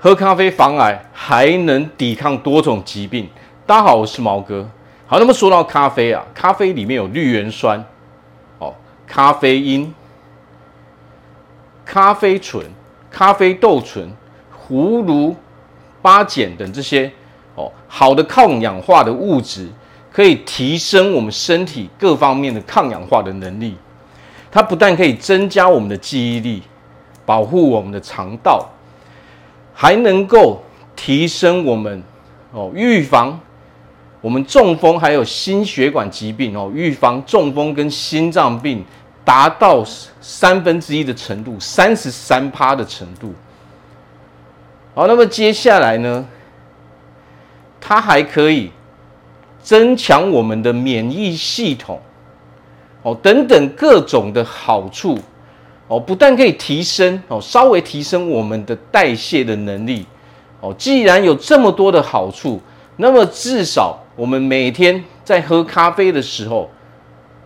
喝咖啡防癌，还能抵抗多种疾病。大家好，我是毛哥。好，那么说到咖啡啊，咖啡里面有绿原酸，哦，咖啡因、咖啡醇、咖啡豆醇、葫芦巴碱等这些哦，好的抗氧化的物质，可以提升我们身体各方面的抗氧化的能力。它不但可以增加我们的记忆力，保护我们的肠道，还能够提升我们哦，预防我们中风，还有心血管疾病哦，预防中风跟心脏病达到三分之一的程度，三十三趴的程度。好，那么接下来呢，它还可以增强我们的免疫系统。哦，等等各种的好处，哦，不但可以提升哦，稍微提升我们的代谢的能力，哦，既然有这么多的好处，那么至少我们每天在喝咖啡的时候，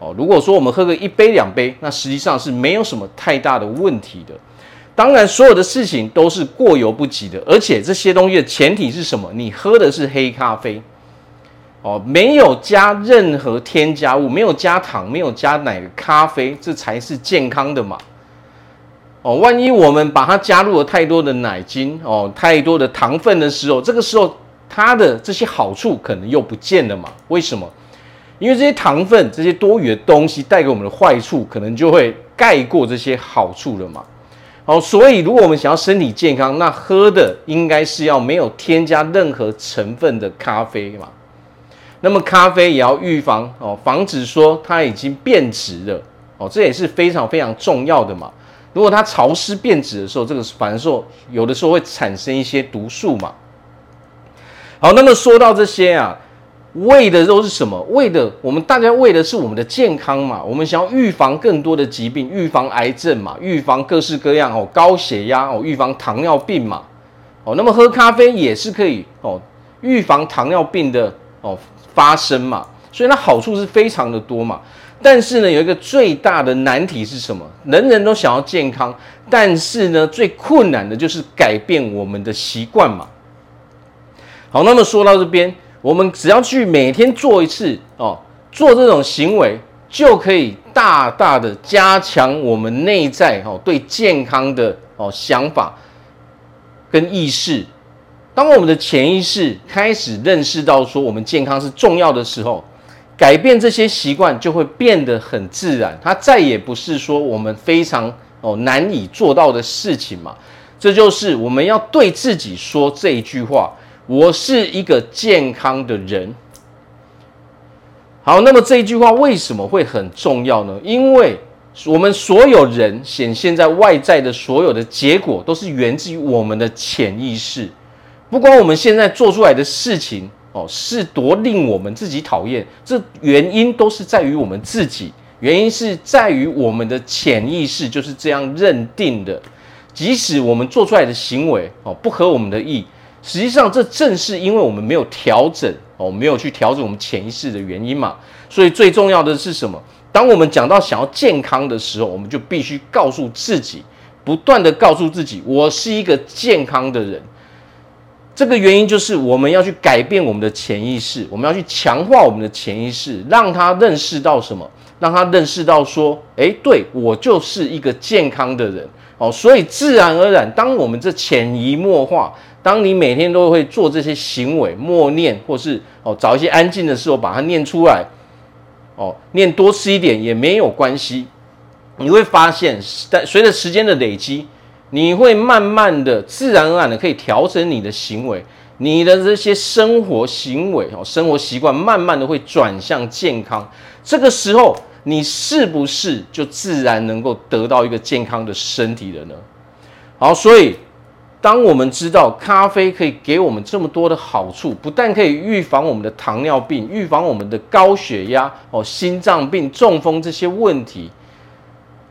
哦，如果说我们喝个一杯两杯，那实际上是没有什么太大的问题的。当然，所有的事情都是过犹不及的，而且这些东西的前提是什么？你喝的是黑咖啡。哦，没有加任何添加物，没有加糖，没有加奶的咖啡，这才是健康的嘛。哦，万一我们把它加入了太多的奶精，哦，太多的糖分的时候，这个时候它的这些好处可能又不见了嘛？为什么？因为这些糖分，这些多余的东西带给我们的坏处，可能就会盖过这些好处了嘛。哦，所以如果我们想要身体健康，那喝的应该是要没有添加任何成分的咖啡嘛。那么咖啡也要预防哦，防止说它已经变质了哦，这也是非常非常重要的嘛。如果它潮湿变质的时候，这个反正说有的时候会产生一些毒素嘛。好，那么说到这些啊，为的都是什么？为的我们大家为的是我们的健康嘛。我们想要预防更多的疾病，预防癌症嘛，预防各式各样哦，高血压哦，预防糖尿病嘛。哦，那么喝咖啡也是可以哦，预防糖尿病的哦。发生嘛，所以它好处是非常的多嘛。但是呢，有一个最大的难题是什么？人人都想要健康，但是呢，最困难的就是改变我们的习惯嘛。好，那么说到这边，我们只要去每天做一次哦，做这种行为，就可以大大的加强我们内在哦对健康的哦想法跟意识。当我们的潜意识开始认识到说我们健康是重要的时候，改变这些习惯就会变得很自然。它再也不是说我们非常哦难以做到的事情嘛。这就是我们要对自己说这一句话：我是一个健康的人。好，那么这一句话为什么会很重要呢？因为我们所有人显现在外在的所有的结果，都是源自于我们的潜意识。不管我们现在做出来的事情哦，是多令我们自己讨厌，这原因都是在于我们自己，原因是在于我们的潜意识就是这样认定的。即使我们做出来的行为哦不合我们的意，实际上这正是因为我们没有调整哦，没有去调整我们潜意识的原因嘛。所以最重要的是什么？当我们讲到想要健康的时候，我们就必须告诉自己，不断地告诉自己，我是一个健康的人。这个原因就是我们要去改变我们的潜意识，我们要去强化我们的潜意识，让他认识到什么？让他认识到说，诶，对，我就是一个健康的人哦。所以自然而然，当我们这潜移默化，当你每天都会做这些行为，默念或是哦找一些安静的时候把它念出来，哦，念多吃一点也没有关系。你会发现，在随着时间的累积。你会慢慢的、自然而然的可以调整你的行为，你的这些生活行为哦，生活习惯慢慢的会转向健康。这个时候，你是不是就自然能够得到一个健康的身体了呢？好，所以当我们知道咖啡可以给我们这么多的好处，不但可以预防我们的糖尿病、预防我们的高血压哦、心脏病、中风这些问题。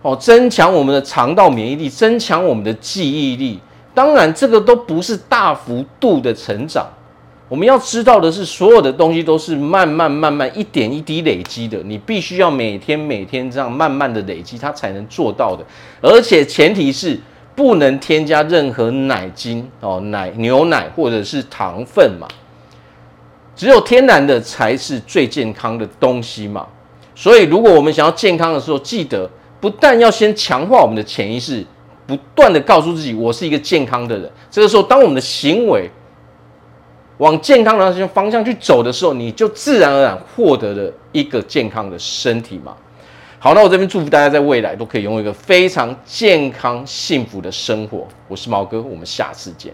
哦，增强我们的肠道免疫力，增强我们的记忆力。当然，这个都不是大幅度的成长。我们要知道的是，所有的东西都是慢慢、慢慢、一点一滴累积的。你必须要每天、每天这样慢慢的累积，它才能做到的。而且前提是不能添加任何奶精哦，奶、牛奶或者是糖分嘛。只有天然的才是最健康的东西嘛。所以，如果我们想要健康的时候，记得不但要先强化我们的潜意识，不断的告诉自己我是一个健康的人。这个时候，当我们的行为往健康的方向去走的时候，你就自然而然获得了一个健康的身体嘛。好，那我这边祝福大家在未来都可以拥有一个非常健康、幸福的生活。我是毛哥，我们下次见。